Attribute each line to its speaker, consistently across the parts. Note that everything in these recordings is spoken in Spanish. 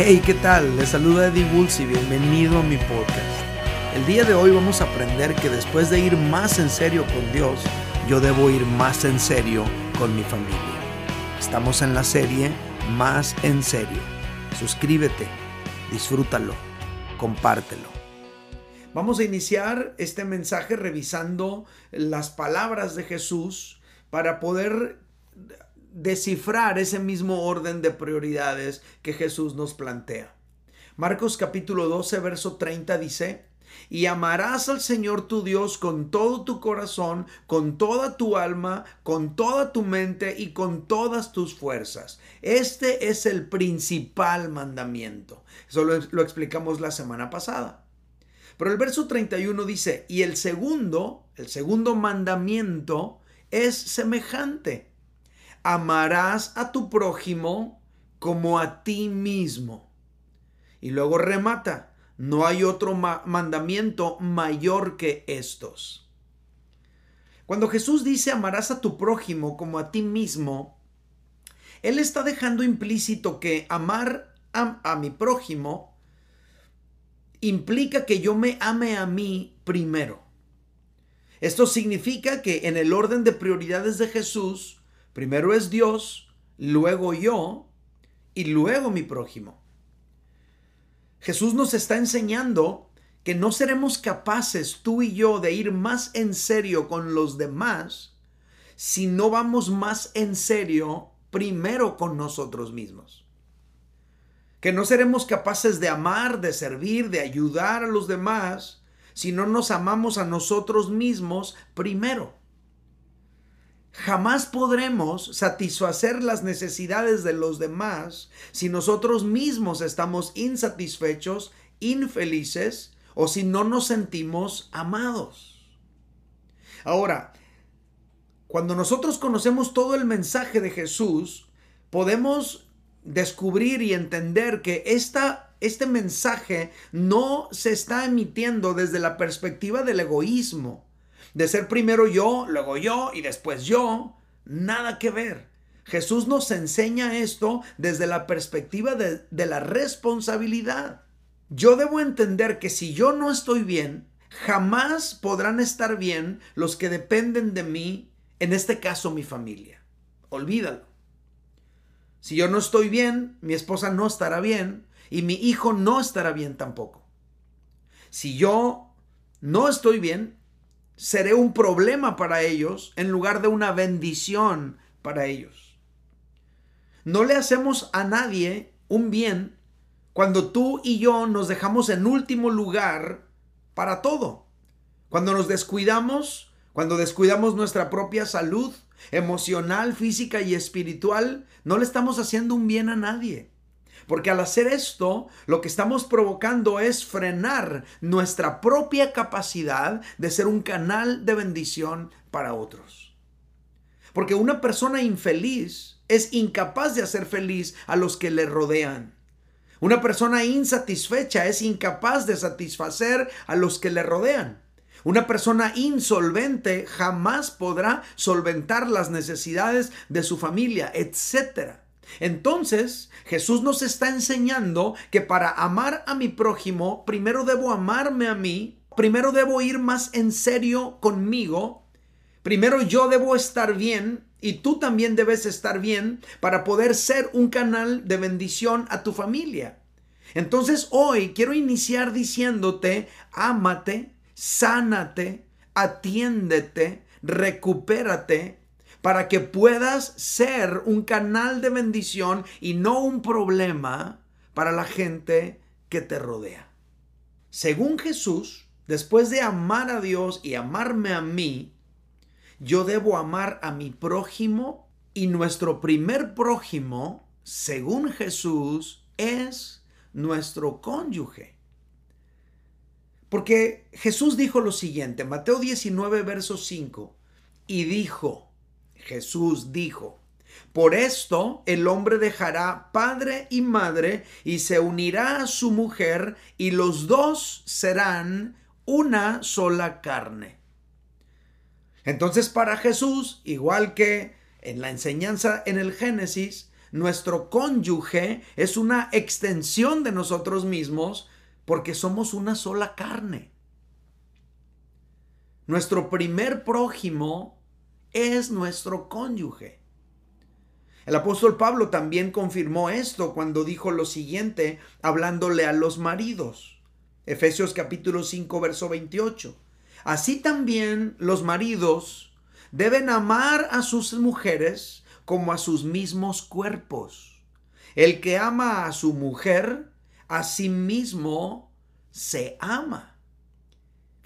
Speaker 1: Hey, ¿qué tal? Les saluda Eddie Bulls y bienvenido a mi podcast. El día de hoy vamos a aprender que después de ir más en serio con Dios, yo debo ir más en serio con mi familia. Estamos en la serie Más en serio. Suscríbete, disfrútalo, compártelo. Vamos a iniciar este mensaje revisando las palabras de Jesús para poder descifrar ese mismo orden de prioridades que Jesús nos plantea. Marcos capítulo 12, verso 30 dice, y amarás al Señor tu Dios con todo tu corazón, con toda tu alma, con toda tu mente y con todas tus fuerzas. Este es el principal mandamiento. Eso lo, lo explicamos la semana pasada. Pero el verso 31 dice, y el segundo, el segundo mandamiento es semejante amarás a tu prójimo como a ti mismo. Y luego remata, no hay otro mandamiento mayor que estos. Cuando Jesús dice amarás a tu prójimo como a ti mismo, Él está dejando implícito que amar a, mi prójimo implica que yo me ame a mí primero. Esto significa que en el orden de prioridades de Jesús, Primero es Dios, luego yo y luego mi prójimo. Jesús nos está enseñando que no seremos capaces tú y yo de ir más en serio con los demás si no vamos más en serio primero con nosotros mismos. Que no seremos capaces de amar, de servir, de ayudar a los demás si no nos amamos a nosotros mismos primero. Jamás podremos satisfacer las necesidades de los demás si nosotros mismos estamos insatisfechos, infelices o si no nos sentimos amados. Ahora, cuando nosotros conocemos todo el mensaje de Jesús, podemos descubrir y entender que esta, este mensaje no se está emitiendo desde la perspectiva del egoísmo de ser primero yo, luego yo y después yo. Nada que ver. Jesús nos enseña esto desde la perspectiva de, la responsabilidad. Yo debo entender que si yo no estoy bien, jamás podrán estar bien los que dependen de mí, en este caso mi familia. Olvídalo. Si yo no estoy bien, mi esposa no estará bien y mi hijo no estará bien tampoco. Si yo no estoy bien, seré un problema para ellos en lugar de una bendición para ellos. No le hacemos a nadie un bien cuando tú y yo nos dejamos en último lugar para todo. Cuando nos descuidamos, cuando descuidamos nuestra propia salud emocional, física y espiritual, no le estamos haciendo un bien a nadie. Porque al hacer esto, lo que estamos provocando es frenar nuestra propia capacidad de ser un canal de bendición para otros. Porque una persona infeliz es incapaz de hacer feliz a los que le rodean. Una persona insatisfecha es incapaz de satisfacer a los que le rodean. Una persona insolvente jamás podrá solventar las necesidades de su familia, etcétera. Entonces, Jesús nos está enseñando que para amar a mi prójimo, primero debo amarme a mí, primero debo ir más en serio conmigo, primero yo debo estar bien y tú también debes estar bien para poder ser un canal de bendición a tu familia. Entonces hoy quiero iniciar diciéndote, ámate, sánate, atiéndete, recupérate para que puedas ser un canal de bendición y no un problema para la gente que te rodea. Según Jesús, después de amar a Dios y amarme a mí, yo debo amar a mi prójimo y nuestro primer prójimo, según Jesús, es nuestro cónyuge. Porque Jesús dijo lo siguiente, Mateo 19, verso 5, y dijo, Jesús dijo, por esto el hombre dejará padre y madre y se unirá a su mujer y los dos serán una sola carne. Entonces para Jesús, igual que en la enseñanza en el Génesis, nuestro cónyuge es una extensión de nosotros mismos porque somos una sola carne. Nuestro primer prójimo es nuestro cónyuge. El apóstol Pablo también confirmó esto cuando dijo lo siguiente, hablándole a los maridos. Efesios capítulo 5, verso 28. Así también los maridos deben amar a sus mujeres como a sus mismos cuerpos. El que ama a su mujer, a sí mismo se ama.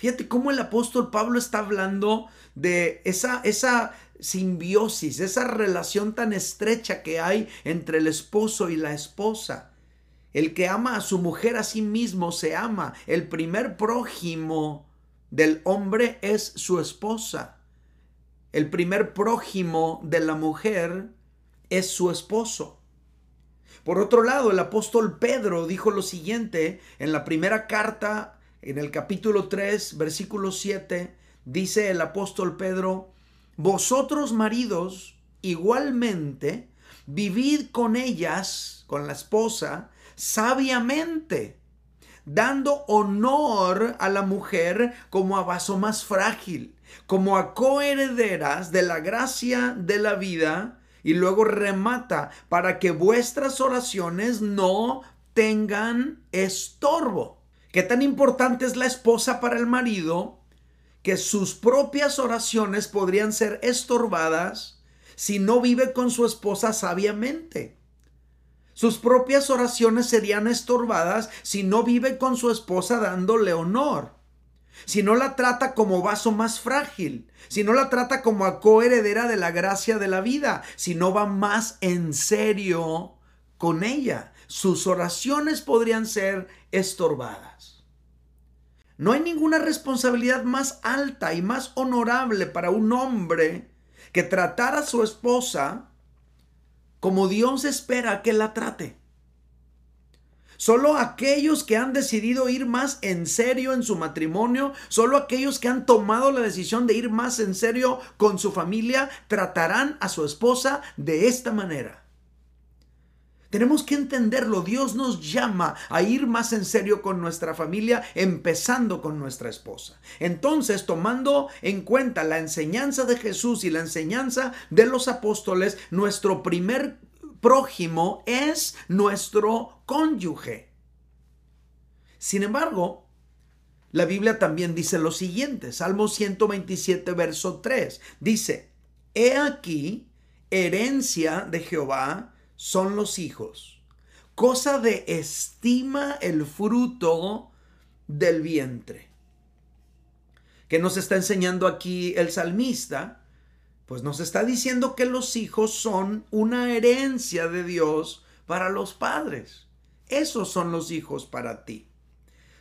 Speaker 1: Fíjate cómo el apóstol Pablo está hablando de esa, esa simbiosis, esa relación tan estrecha que hay entre el esposo y la esposa. El que ama a su mujer a sí mismo se ama. El primer prójimo del hombre es su esposa el primer prójimo de la mujer es su esposo. Por otro lado, el apóstol Pedro dijo lo siguiente en la primera carta, en el capítulo 3, versículo 7, dice el apóstol Pedro, vosotros maridos igualmente vivid con ellas, con la esposa, sabiamente, dando honor a la mujer como a vaso más frágil como a coherederas de la gracia de la vida y luego remata para que vuestras oraciones no tengan estorbo. ¿Qué tan importante es la esposa para el marido que sus propias oraciones podrían ser estorbadas si no vive con su esposa sabiamente? Sus propias oraciones serían estorbadas si no vive con su esposa dándole honor si no la trata como vaso más frágil, si no la trata como a coheredera de la gracia de la vida, si no va más en serio con ella, sus oraciones podrían ser estorbadas. No hay ninguna responsabilidad más alta y más honorable para un hombre que tratar a su esposa como Dios espera que la trate. Solo aquellos que han decidido ir más en serio en su matrimonio, solo aquellos que han tomado la decisión de ir más en serio con su familia, tratarán a su esposa de esta manera. Tenemos que entenderlo. Dios nos llama a ir más en serio con nuestra familia, empezando con nuestra esposa. Entonces, tomando en cuenta la enseñanza de Jesús y la enseñanza de los apóstoles, nuestro primer prójimo es nuestro cónyuge. Sin embargo, la Biblia también dice lo siguiente, Salmo 127, verso 3, dice, He aquí, herencia de Jehová son los hijos, cosa de estima el fruto del vientre. ¿Qué nos está enseñando aquí el salmista? Pues nos está diciendo que los hijos son una herencia de Dios para los padres. Esos son los hijos para ti.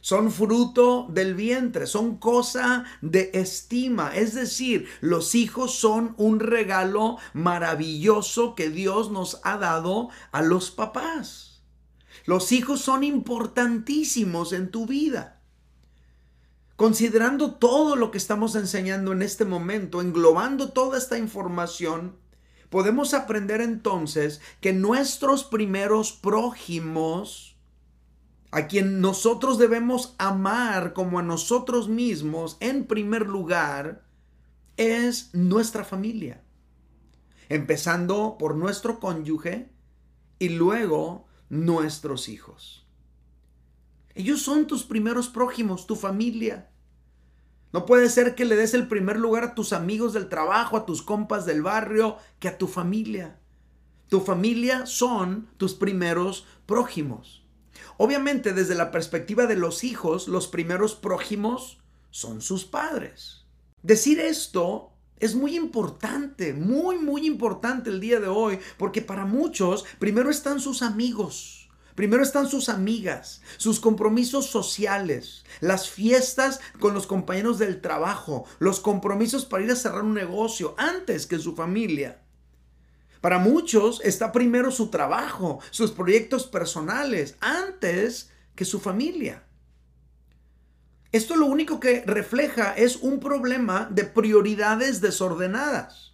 Speaker 1: Son fruto del vientre, son cosa de estima. Es decir, los hijos son un regalo maravilloso que Dios nos ha dado a los papás. Los hijos son importantísimos en tu vida. Considerando todo lo que estamos enseñando en este momento, englobando toda esta información, podemos aprender entonces que nuestros primeros prójimos, a quien nosotros debemos amar como a nosotros mismos en primer lugar, es nuestra familia. Empezando por nuestro cónyuge y luego nuestros hijos. Ellos son tus primeros prójimos, tu familia. No puede ser que le des el primer lugar a tus amigos del trabajo, a tus compas del barrio, que a tu familia. Tu familia son tus primeros prójimos. Obviamente desde la perspectiva de los hijos, los primeros prójimos son sus padres. Decir esto es muy importante, muy, muy importante el día de hoy, porque para muchos primero están sus amigos Primero están sus amigas, sus compromisos sociales, las fiestas con los compañeros del trabajo, los compromisos para ir a cerrar un negocio antes que su familia. Para muchos está primero su trabajo, sus proyectos personales, antes que su familia. Esto lo único que refleja es un problema de prioridades desordenadas.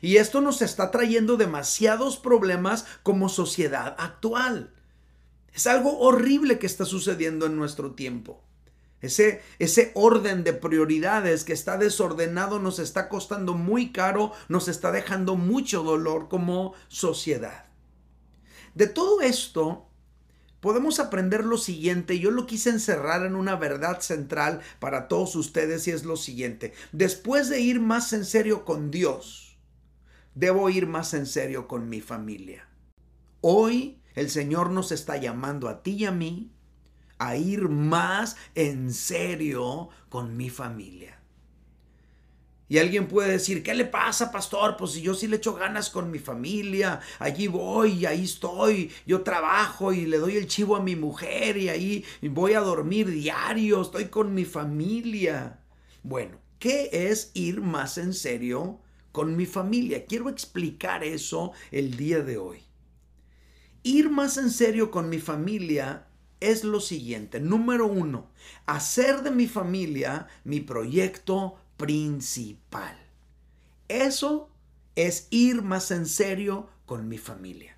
Speaker 1: Y esto nos está trayendo demasiados problemas como sociedad actual. Es algo horrible que está sucediendo en nuestro tiempo. Ese, ese, orden de prioridades que está desordenado nos está costando muy caro, nos está dejando mucho dolor como sociedad. De todo esto, podemos aprender lo siguiente. Yo lo quise encerrar en una verdad central para todos ustedes y es lo siguiente. Después de ir más en serio con Dios, debo ir más en serio con mi familia. Hoy el Señor nos está llamando a ti y a mí a ir más en serio con mi familia. Y alguien puede decir, ¿qué le pasa, pastor? Pues si yo sí le echo ganas con mi familia, allí voy, ahí estoy, yo trabajo y le doy el chivo a mi mujer y ahí voy a dormir diario, estoy con mi familia. Bueno, ¿qué es ir más en serio con mi familia? Quiero explicar eso el día de hoy. Ir más en serio con mi familia es lo siguiente. Número uno, hacer de mi familia mi proyecto principal. Eso es ir más en serio con mi familia.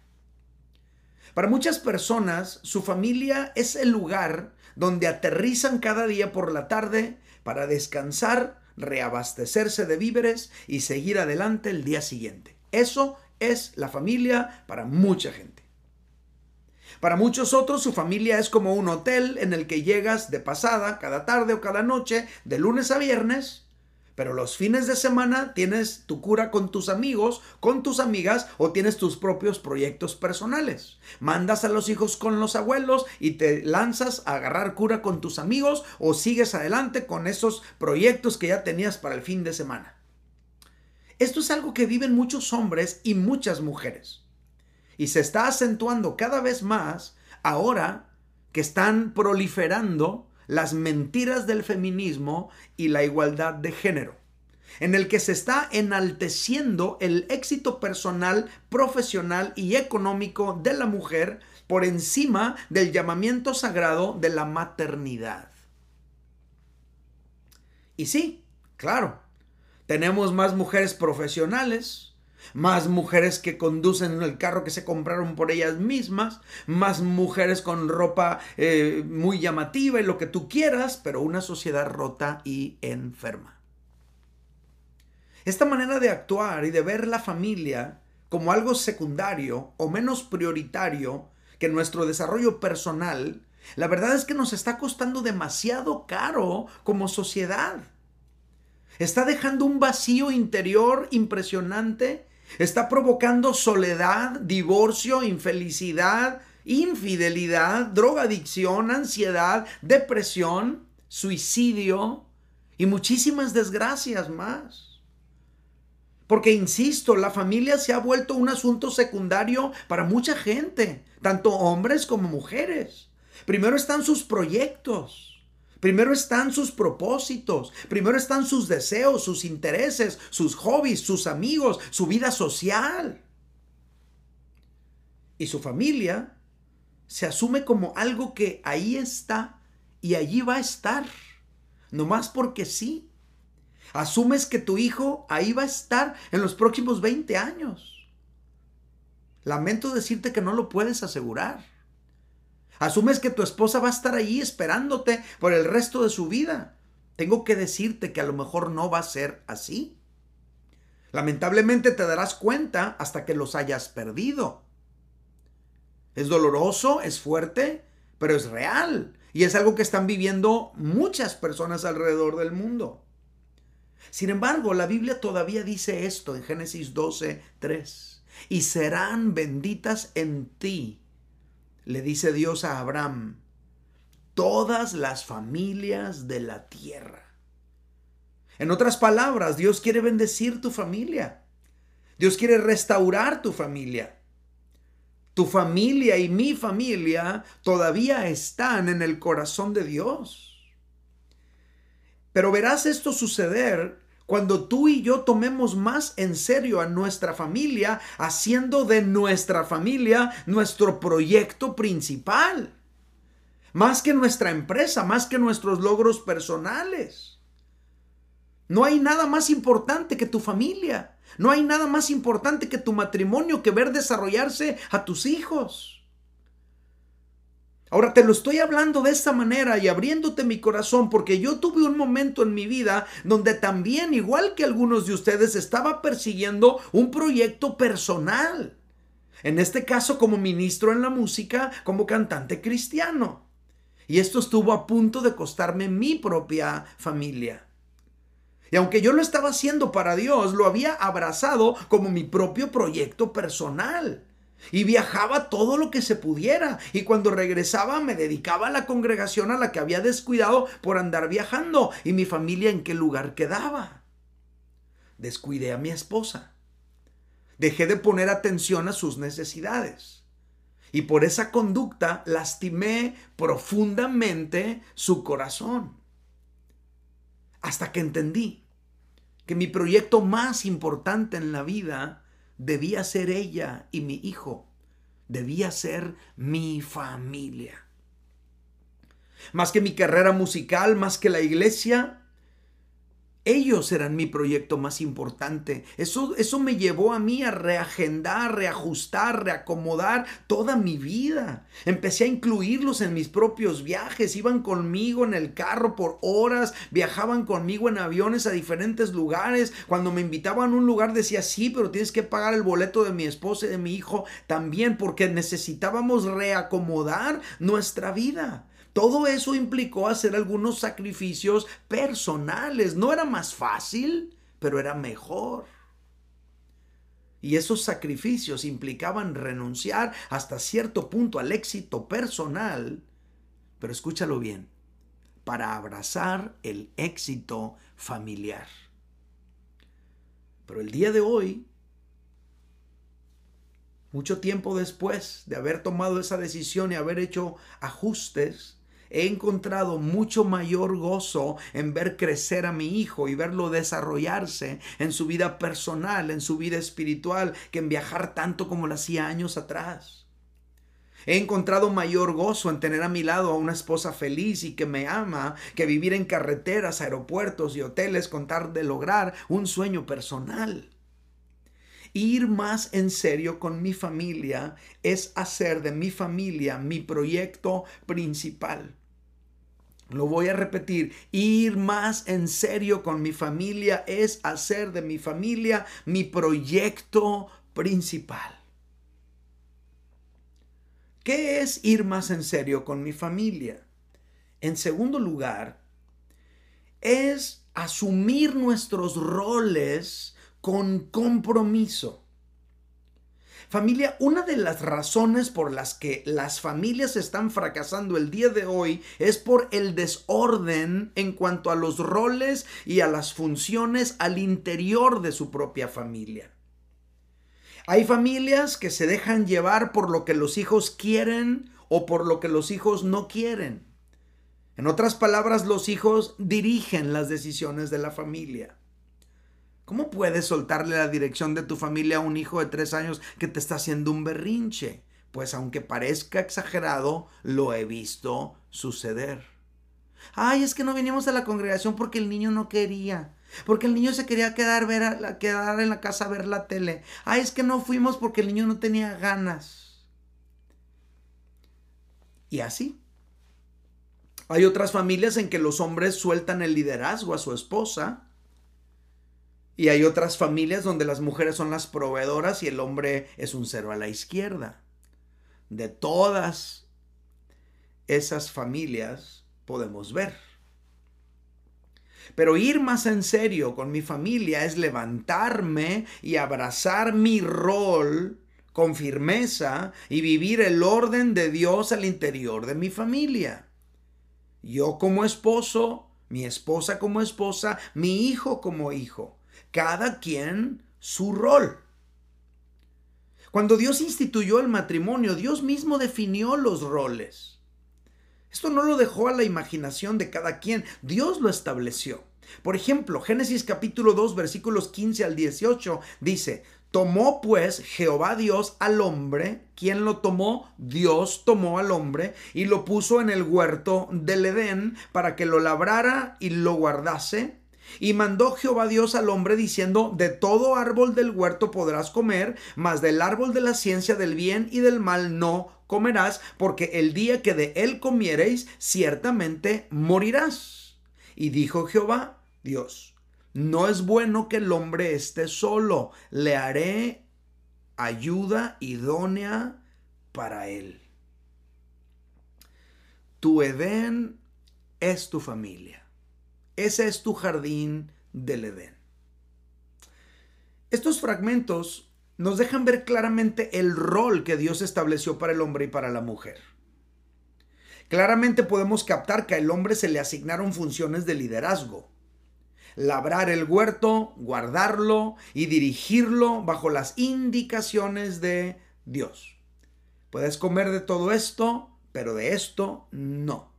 Speaker 1: Para muchas personas, su familia es el lugar donde aterrizan cada día por la tarde para descansar, reabastecerse de víveres y seguir adelante el día siguiente. Eso es la familia para mucha gente. Para muchos otros su familia es como un hotel en el que llegas de pasada cada tarde o cada noche, de lunes a viernes, pero los fines de semana tienes tu cura con tus amigos, con tus amigas o tienes tus propios proyectos personales. Mandas a los hijos con los abuelos y te lanzas a agarrar cura con tus amigos o sigues adelante con esos proyectos que ya tenías para el fin de semana. Esto es algo que viven muchos hombres y muchas mujeres y se está acentuando cada vez más ahora que están proliferando las mentiras del feminismo y la igualdad de género, en el que se está enalteciendo el éxito personal, profesional y económico de la mujer por encima del llamamiento sagrado de la maternidad. Y sí, claro, tenemos más mujeres profesionales, más mujeres que conducen el carro que se compraron por ellas mismas, más mujeres con ropa eh, muy llamativa y lo que tú quieras, pero una sociedad rota y enferma. Esta manera de actuar y de ver la familia como algo secundario o menos prioritario que nuestro desarrollo personal, la verdad es que nos está costando demasiado caro como sociedad. Está dejando un vacío interior impresionante Está provocando soledad, divorcio, infelicidad, infidelidad, drogadicción, ansiedad, depresión, suicidio y muchísimas desgracias más. Porque, insisto, la familia se ha vuelto un asunto secundario para mucha gente, tanto hombres como mujeres. Primero están sus proyectos. Primero están sus propósitos, primero están sus deseos, sus intereses, sus hobbies, sus amigos, su vida social. Y su familia se asume como algo que ahí está y allí va a estar, nomás porque sí. Asumes que tu hijo ahí va a estar en los próximos 20 años. Lamento decirte que no lo puedes asegurar. Asumes que tu esposa va a estar ahí esperándote por el resto de su vida. Tengo que decirte que a lo mejor no va a ser así. Lamentablemente te darás cuenta hasta que los hayas perdido. Es doloroso, es fuerte, pero es real. Y es algo que están viviendo muchas personas alrededor del mundo. Sin embargo, la Biblia todavía dice esto en Génesis 12, 3. Y serán benditas en ti le dice Dios a Abraham, todas las familias de la tierra. En otras palabras, Dios quiere bendecir tu familia. Dios quiere restaurar tu familia. Tu familia y mi familia todavía están en el corazón de Dios. Pero verás esto suceder cuando tú y yo tomemos más en serio a nuestra familia, haciendo de nuestra familia nuestro proyecto principal, más que nuestra empresa, más que nuestros logros personales. No hay nada más importante que tu familia. No hay nada más importante que tu matrimonio que ver desarrollarse a tus hijos. Ahora te lo estoy hablando de esta manera y abriéndote mi corazón porque yo tuve un momento en mi vida donde también, igual que algunos de ustedes, estaba persiguiendo un proyecto personal. En este caso como ministro en la música, como cantante cristiano. Y esto estuvo a punto de costarme mi propia familia. Y aunque yo lo estaba haciendo para Dios, lo había abrazado como mi propio proyecto personal. Y viajaba todo lo que se pudiera. Y cuando regresaba me dedicaba a la congregación a la que había descuidado por andar viajando. ¿Y mi familia en qué lugar quedaba? Descuidé a mi esposa. Dejé de poner atención a sus necesidades. Y por esa conducta lastimé profundamente su corazón. Hasta que entendí que mi proyecto más importante en la vida debía ser ella y mi hijo, debía ser mi familia. Más que mi carrera musical, más que la iglesia, ellos eran mi proyecto más importante. Eso, eso me llevó a mí a reagendar, reajustar, reacomodar toda mi vida. Empecé a incluirlos en mis propios viajes. Iban conmigo en el carro por horas, viajaban conmigo en aviones a diferentes lugares. Cuando me invitaban a un lugar decía, sí, pero tienes que pagar el boleto de mi esposa y de mi hijo también porque necesitábamos reacomodar nuestra vida. Todo eso implicó hacer algunos sacrificios personales. No era más fácil, pero era mejor. Y esos sacrificios implicaban renunciar hasta cierto punto al éxito personal, pero escúchalo bien, para abrazar el éxito familiar. Pero el día de hoy, mucho tiempo después de haber tomado esa decisión y haber hecho ajustes, He encontrado mucho mayor gozo en ver crecer a mi hijo y verlo desarrollarse en su vida personal, en su vida espiritual, que en viajar tanto como lo hacía años atrás. He encontrado mayor gozo en tener a mi lado a una esposa feliz y que me ama, que vivir en carreteras, aeropuertos y hoteles con tal de lograr un sueño personal. Ir más en serio con mi familia es hacer de mi familia mi proyecto principal. Lo voy a repetir, ir más en serio con mi familia es hacer de mi familia mi proyecto principal. ¿Qué es ir más en serio con mi familia? En segundo lugar, es asumir nuestros roles con compromiso. Familia, una de las razones por las que las familias están fracasando el día de hoy es por el desorden en cuanto a los roles y a las funciones al interior de su propia familia. Hay familias que se dejan llevar por lo que los hijos quieren o por lo que los hijos no quieren. En otras palabras, los hijos dirigen las decisiones de la familia. ¿Cómo puedes soltarle la dirección de tu familia a un hijo de tres años que te está haciendo un berrinche? Pues aunque parezca exagerado, lo he visto suceder. Ay, es que no vinimos a la congregación porque el niño no quería. Porque el niño se quería quedar, ver quedar en la casa a ver la tele. Ay, es que no fuimos porque el niño no tenía ganas. Y así. Hay otras familias en que los hombres sueltan el liderazgo a su esposa y hay otras familias donde las mujeres son las proveedoras y el hombre es un cero a la izquierda. De todas esas familias podemos ver. Pero ir más en serio con mi familia es levantarme y abrazar mi rol con firmeza y vivir el orden de Dios al interior de mi familia. Yo como esposo, mi esposa como esposa, mi hijo como hijo cada quien su rol. Cuando Dios instituyó el matrimonio, Dios mismo definió los roles. Esto no lo dejó a la imaginación de cada quien, Dios lo estableció. Por ejemplo, Génesis capítulo 2 versículos 15 al 18 dice, Tomó pues Jehová Dios al hombre, ¿quién lo tomó? Dios tomó al hombre y lo puso en el huerto del Edén para que lo labrara y lo guardase. Y mandó Jehová Dios al hombre diciendo, de todo árbol del huerto podrás comer, mas del árbol de la ciencia del bien y del mal no comerás, porque el día que de él comiereis, ciertamente morirás. Y dijo Jehová Dios, no es bueno que el hombre esté solo, le haré ayuda idónea para él. Tu Edén es tu familia. Ese es tu jardín del Edén. Estos fragmentos nos dejan ver claramente el rol que Dios estableció para el hombre y para la mujer. Claramente podemos captar que al hombre se le asignaron funciones de liderazgo. Labrar el huerto, guardarlo y dirigirlo bajo las indicaciones de Dios. Puedes comer de todo esto, pero de esto no.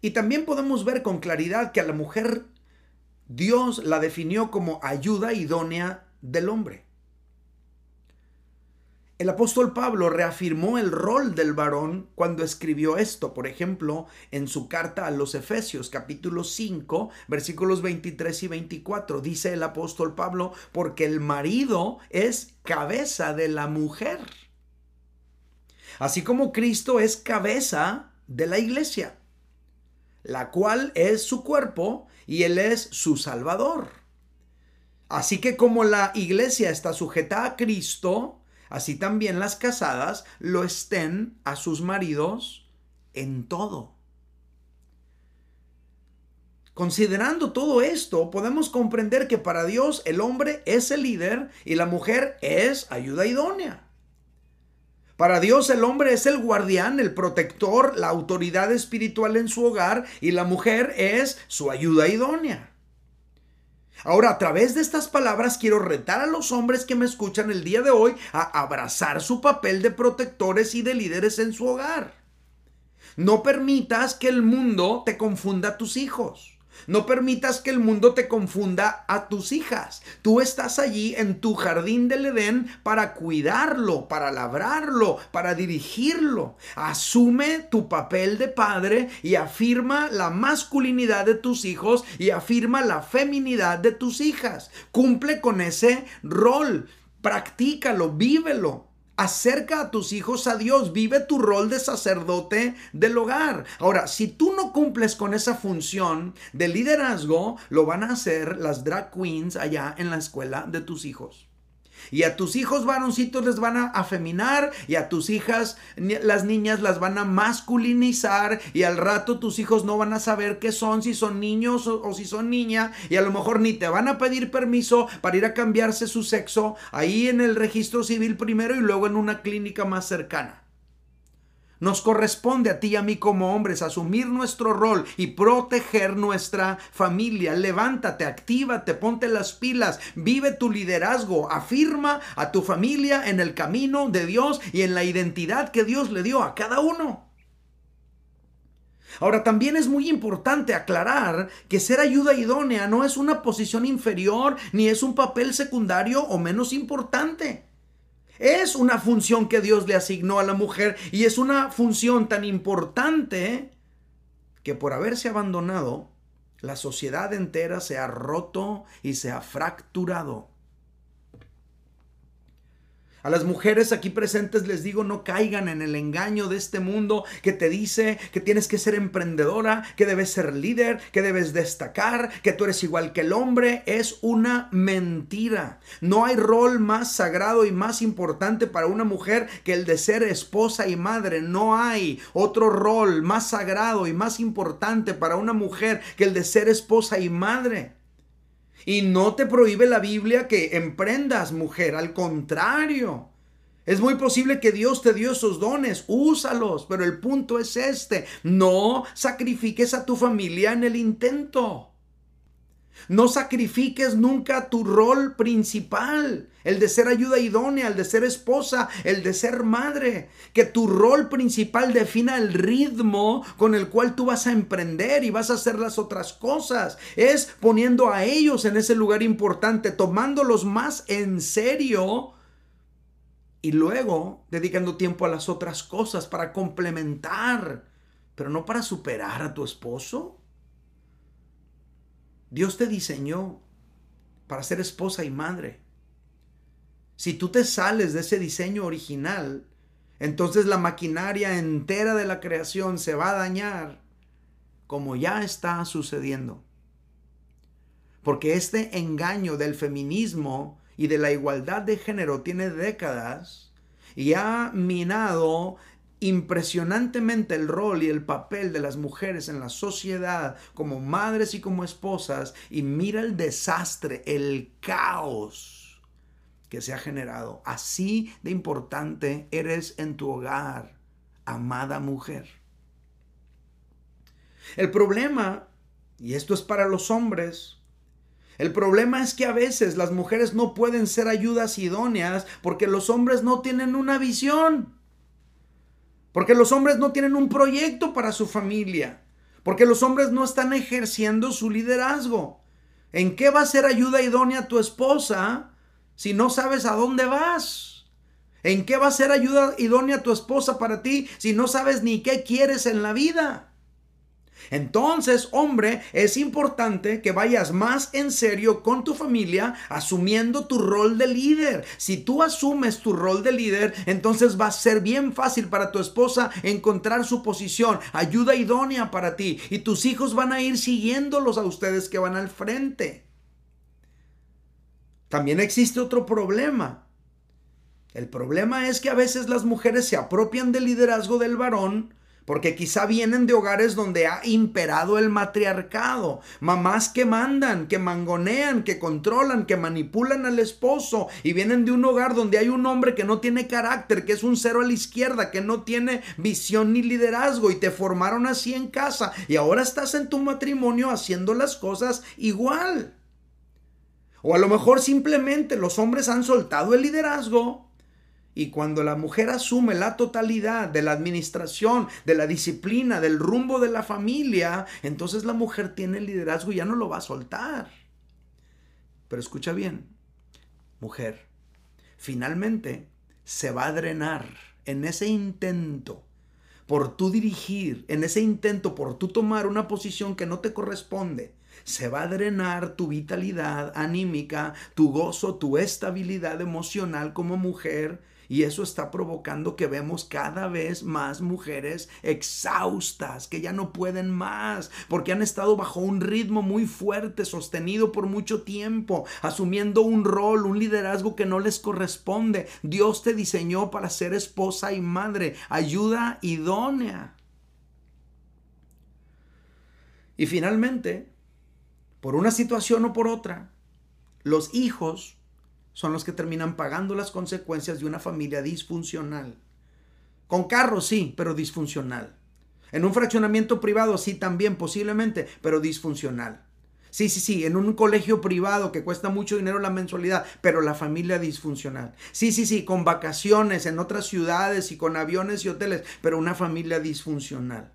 Speaker 1: Y también podemos ver con claridad que a la mujer Dios la definió como ayuda idónea del hombre. El apóstol Pablo reafirmó el rol del varón cuando escribió esto, por ejemplo, en su carta a los Efesios capítulo 5, versículos 23 y 24. Dice el apóstol Pablo, porque el marido es cabeza de la mujer. Así como Cristo es cabeza de la iglesia la cual es su cuerpo y Él es su Salvador. Así que como la iglesia está sujeta a Cristo, así también las casadas lo estén a sus maridos en todo. Considerando todo esto, podemos comprender que para Dios el hombre es el líder y la mujer es ayuda idónea. Para Dios el hombre es el guardián, el protector, la autoridad espiritual en su hogar y la mujer es su ayuda idónea. Ahora, a través de estas palabras quiero retar a los hombres que me escuchan el día de hoy a abrazar su papel de protectores y de líderes en su hogar. No permitas que el mundo te confunda a tus hijos. No permitas que el mundo te confunda a tus hijas. Tú estás allí en tu jardín del Edén para cuidarlo, para labrarlo, para dirigirlo. Asume tu papel de padre y afirma la masculinidad de tus hijos y afirma la feminidad de tus hijas. Cumple con ese rol. Practícalo, vívelo. Acerca a tus hijos a Dios, vive tu rol de sacerdote del hogar. Ahora, si tú no cumples con esa función de liderazgo, lo van a hacer las drag queens allá en la escuela de tus hijos. Y a tus hijos varoncitos les van a afeminar y a tus hijas, las niñas las van a masculinizar y al rato tus hijos no van a saber qué son, si son niños o, si son niña y a lo mejor ni te van a pedir permiso para ir a cambiarse su sexo ahí en el registro civil primero y luego en una clínica más cercana. Nos corresponde a ti y a mí como hombres asumir nuestro rol y proteger nuestra familia. Levántate, actívate, ponte las pilas, vive tu liderazgo, afirma a tu familia en el camino de Dios y en la identidad que Dios le dio a cada uno. Ahora también es muy importante aclarar que ser ayuda idónea no es una posición inferior ni es un papel secundario o menos importante. Es una función que Dios le asignó a la mujer y es una función tan importante que por haberse abandonado, la sociedad entera se ha roto y se ha fracturado. A las mujeres aquí presentes les digo, no caigan en el engaño de este mundo que te dice que tienes que ser emprendedora, que debes ser líder, que debes destacar, que tú eres igual que el hombre. Es una mentira. No hay rol más sagrado y más importante para una mujer que el de ser esposa y madre. No hay otro rol más sagrado y más importante para una mujer que el de ser esposa y madre. Y no te prohíbe la Biblia que emprendas, mujer, al contrario. Es muy posible que Dios te dio esos dones, úsalos, pero el punto es este, no sacrifiques a tu familia en el intento. No sacrifiques nunca tu rol principal, el de ser ayuda idónea, el de ser esposa, el de ser madre. Que tu rol principal defina el ritmo con el cual tú vas a emprender y vas a hacer las otras cosas. Es poniendo a ellos en ese lugar importante, tomándolos más en serio y luego dedicando tiempo a las otras cosas para complementar, pero no para superar a tu esposo. Dios te diseñó para ser esposa y madre. Si tú te sales de ese diseño original, entonces la maquinaria entera de la creación se va a dañar como ya está sucediendo. Porque este engaño del feminismo y de la igualdad de género tiene décadas y ha minado impresionantemente el rol y el papel de las mujeres en la sociedad como madres y como esposas y mira el desastre, el caos que se ha generado. Así de importante eres en tu hogar, amada mujer. El problema, y esto es para los hombres, el problema es que a veces las mujeres no pueden ser ayudas idóneas porque los hombres no tienen una visión. Porque los hombres no tienen un proyecto para su familia. Porque los hombres no están ejerciendo su liderazgo. ¿En qué va a ser ayuda idónea tu esposa si no sabes a dónde vas? ¿En qué va a ser ayuda idónea tu esposa para ti si no sabes ni qué quieres en la vida? Entonces, hombre, es importante que vayas más en serio con tu familia asumiendo tu rol de líder. Si tú asumes tu rol de líder, entonces va a ser bien fácil para tu esposa encontrar su posición, ayuda idónea para ti y tus hijos van a ir siguiéndolos a ustedes que van al frente. También existe otro problema. El problema es que a veces las mujeres se apropian del liderazgo del varón porque quizá vienen de hogares donde ha imperado el matriarcado, mamás que mandan, que mangonean, que controlan, que manipulan al esposo. Y vienen de un hogar donde hay un hombre que no tiene carácter, que es un cero a la izquierda, que no tiene visión ni liderazgo. Y te formaron así en casa. Y ahora estás en tu matrimonio haciendo las cosas igual. O a lo mejor simplemente los hombres han soltado el liderazgo y cuando la mujer asume la totalidad de la administración, de la disciplina, del rumbo de la familia, entonces la mujer tiene el liderazgo y ya no lo va a soltar. Pero escucha bien, mujer, finalmente se va a drenar en ese intento por tú dirigir, en ese intento por tú tomar una posición que no te corresponde, se va a drenar tu vitalidad anímica, tu gozo, tu estabilidad emocional como mujer y eso está provocando que vemos cada vez más mujeres exhaustas, que ya no pueden más, porque han estado bajo un ritmo muy fuerte, sostenido por mucho tiempo, asumiendo un rol, un liderazgo que no les corresponde. Dios te diseñó para ser esposa y madre, ayuda idónea. Y finalmente, por una situación o por otra, los hijos son los que terminan pagando las consecuencias de una familia disfuncional. Con carro sí, pero disfuncional. En un fraccionamiento privado sí también posiblemente, pero disfuncional. Sí, sí, sí, en un colegio privado que cuesta mucho dinero la mensualidad, pero la familia disfuncional. Sí, sí, sí, con vacaciones en otras ciudades y con aviones y hoteles, pero una familia disfuncional.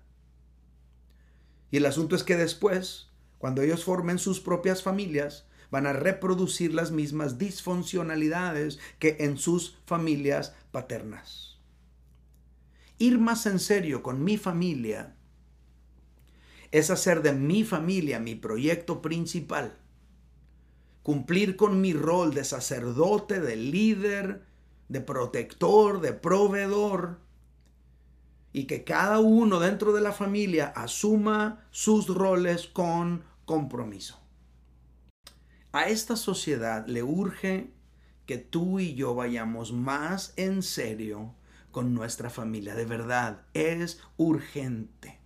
Speaker 1: Y el asunto es que después, cuando ellos formen sus propias familias, van a reproducir las mismas disfuncionalidades que en sus familias paternas. Ir más en serio con mi familia es hacer de mi familia mi proyecto principal. Cumplir con mi rol de sacerdote, de líder, de protector, de proveedor. Y que cada uno dentro de la familia asuma sus roles con compromiso. A esta sociedad le urge que tú y yo vayamos más en serio con nuestra familia. De verdad, es urgente.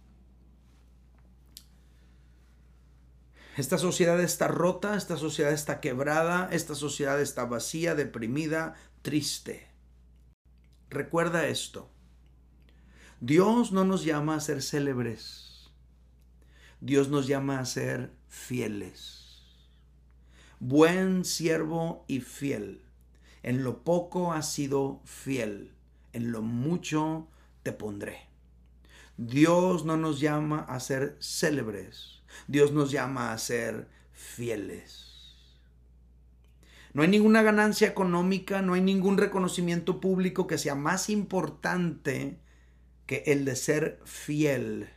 Speaker 1: Esta sociedad está rota, esta sociedad está quebrada, esta sociedad está vacía, deprimida, triste. Recuerda esto. Dios no nos llama a ser célebres. Dios nos llama a ser fieles buen siervo y fiel. En lo poco has sido fiel, en lo mucho te pondré. Dios no nos llama a ser célebres, Dios nos llama a ser fieles. No hay ninguna ganancia económica, no hay ningún reconocimiento público que sea más importante que el de ser fiel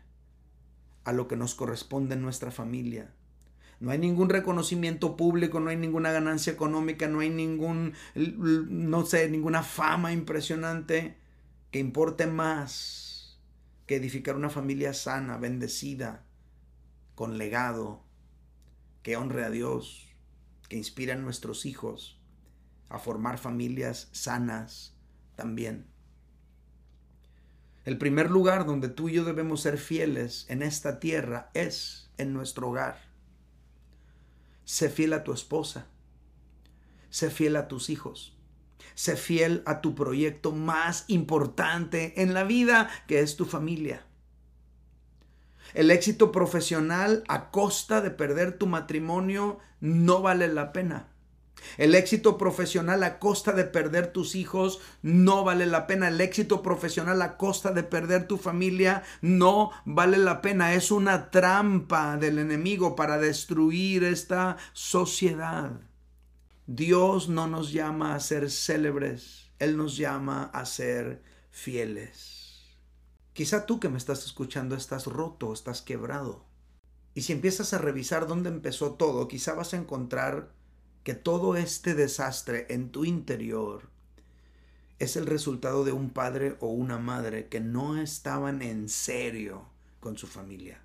Speaker 1: a lo que nos corresponde en nuestra familia No hay ningún reconocimiento público, no hay ninguna ganancia económica, no hay ningún, no sé, ninguna fama impresionante que importe más que edificar una familia sana, bendecida, con legado, que honre a Dios, que inspire a nuestros hijos a formar familias sanas también. El primer lugar donde tú y yo debemos ser fieles en esta tierra es en nuestro hogar. Sé fiel a tu esposa. Sé fiel a tus hijos. Sé fiel a tu proyecto más importante en la vida, que es tu familia. El éxito profesional a costa de perder tu matrimonio no vale la pena. El éxito profesional a costa de perder tus hijos no vale la pena. El éxito profesional a costa de perder tu familia no vale la pena. Es una trampa del enemigo para destruir esta sociedad. Dios no nos llama a ser célebres, Él nos llama a ser fieles. Quizá tú que me estás escuchando estás roto, estás quebrado. Y si empiezas a revisar dónde empezó todo, quizá vas a encontrar que todo este desastre en tu interior es el resultado de un padre o una madre que no estaban en serio con su familia.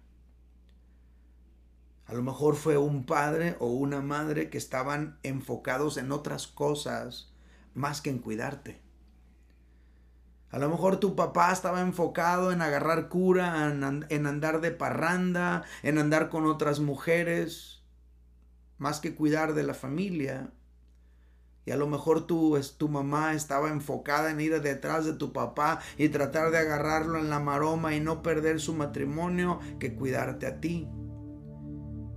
Speaker 1: A lo mejor fue un padre o una madre que estaban enfocados en otras cosas más que en cuidarte. A lo mejor tu papá estaba enfocado en agarrar cura, en, andar de parranda, en andar con otras mujeres más que cuidar de la familia. Y a lo mejor tu, tu mamá estaba enfocada en ir detrás de tu papá y tratar de agarrarlo en la maroma y no perder su matrimonio que cuidarte a ti.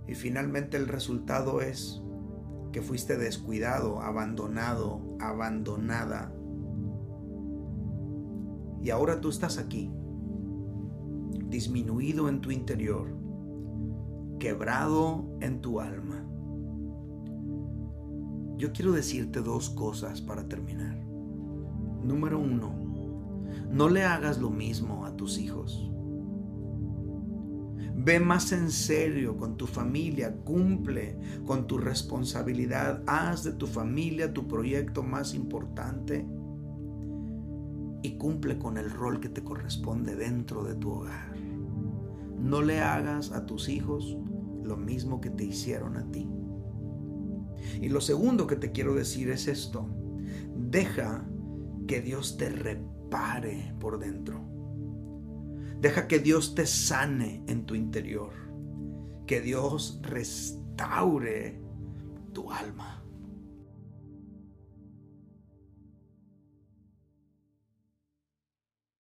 Speaker 1: Y finalmente el resultado es que fuiste descuidado, abandonado, abandonada. Y ahora tú estás aquí, disminuido en tu interior, quebrado en tu alma yo quiero decirte dos cosas para terminar. Número uno, no le hagas lo mismo a tus hijos. Ve más en serio con tu familia, cumple con tu responsabilidad, haz de tu familia tu proyecto más importante y cumple con el rol que te corresponde dentro de tu hogar. No le hagas a tus hijos lo mismo que te hicieron a ti. Y lo segundo que te quiero decir es esto. Deja que Dios te repare por dentro. Deja que Dios te sane en tu interior. Que Dios restaure tu alma.